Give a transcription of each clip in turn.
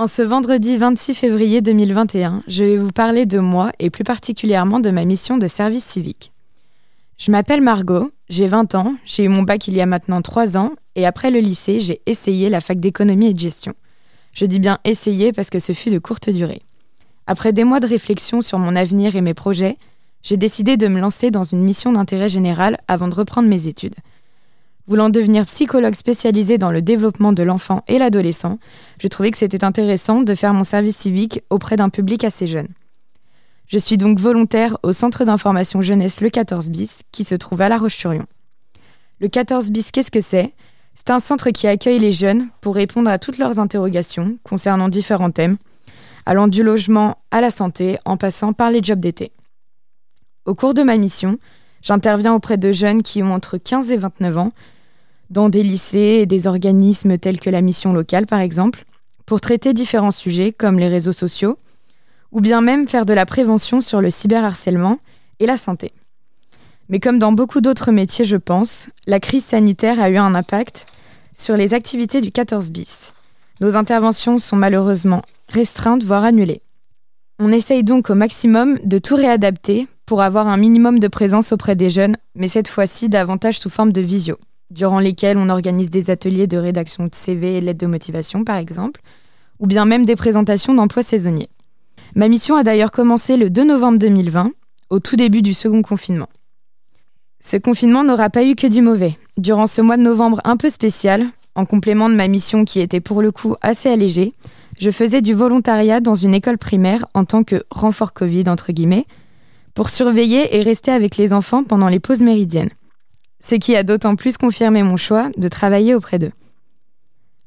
En ce vendredi 26 février 2021, je vais vous parler de moi et plus particulièrement de ma mission de service civique. Je m'appelle Margot, j'ai 20 ans, j'ai eu mon bac il y a maintenant 3 ans et après le lycée, j'ai essayé la fac d'économie et de gestion. Je dis bien essayé parce que ce fut de courte durée. Après des mois de réflexion sur mon avenir et mes projets, j'ai décidé de me lancer dans une mission d'intérêt général avant de reprendre mes études. Voulant devenir psychologue spécialisé dans le développement de l'enfant et l'adolescent, je trouvais que c'était intéressant de faire mon service civique auprès d'un public assez jeune. Je suis donc volontaire au Centre d'information jeunesse Le 14 bis, qui se trouve à La Roche-sur-Yon. Le 14 bis, qu'est-ce que c'est? C'est un centre qui accueille les jeunes pour répondre à toutes leurs interrogations concernant différents thèmes, allant du logement à la santé en passant par les jobs d'été. Au cours de ma mission, j'interviens auprès de jeunes qui ont entre 15 et 29 ans dans des lycées et des organismes tels que la mission locale par exemple, pour traiter différents sujets comme les réseaux sociaux, ou bien même faire de la prévention sur le cyberharcèlement et la santé. Mais comme dans beaucoup d'autres métiers, je pense, la crise sanitaire a eu un impact sur les activités du 14 bis. Nos interventions sont malheureusement restreintes, voire annulées. On essaye donc au maximum de tout réadapter pour avoir un minimum de présence auprès des jeunes, mais cette fois-ci davantage sous forme de visio durant lesquels on organise des ateliers de rédaction de CV et lettres de motivation, par exemple, ou bien même des présentations d'emplois saisonniers. Ma mission a d'ailleurs commencé le 2 novembre 2020, au tout début du second confinement. Ce confinement n'aura pas eu que du mauvais. Durant ce mois de novembre un peu spécial, en complément de ma mission qui était pour le coup assez allégée, je faisais du volontariat dans une école primaire en tant que renfort Covid, entre guillemets, pour surveiller et rester avec les enfants pendant les pauses méridiennes ce qui a d'autant plus confirmé mon choix de travailler auprès d'eux.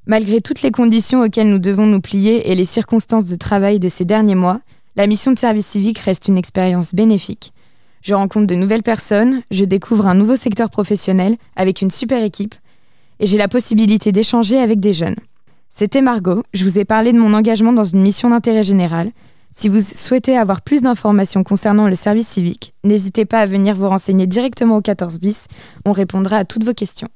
Malgré toutes les conditions auxquelles nous devons nous plier et les circonstances de travail de ces derniers mois, la mission de service civique reste une expérience bénéfique. Je rencontre de nouvelles personnes, je découvre un nouveau secteur professionnel avec une super équipe et j'ai la possibilité d'échanger avec des jeunes. C'était Margot, je vous ai parlé de mon engagement dans une mission d'intérêt général si vous souhaitez avoir plus d'informations concernant le service civique, n'hésitez pas à venir vous renseigner directement au 14 bis, on répondra à toutes vos questions.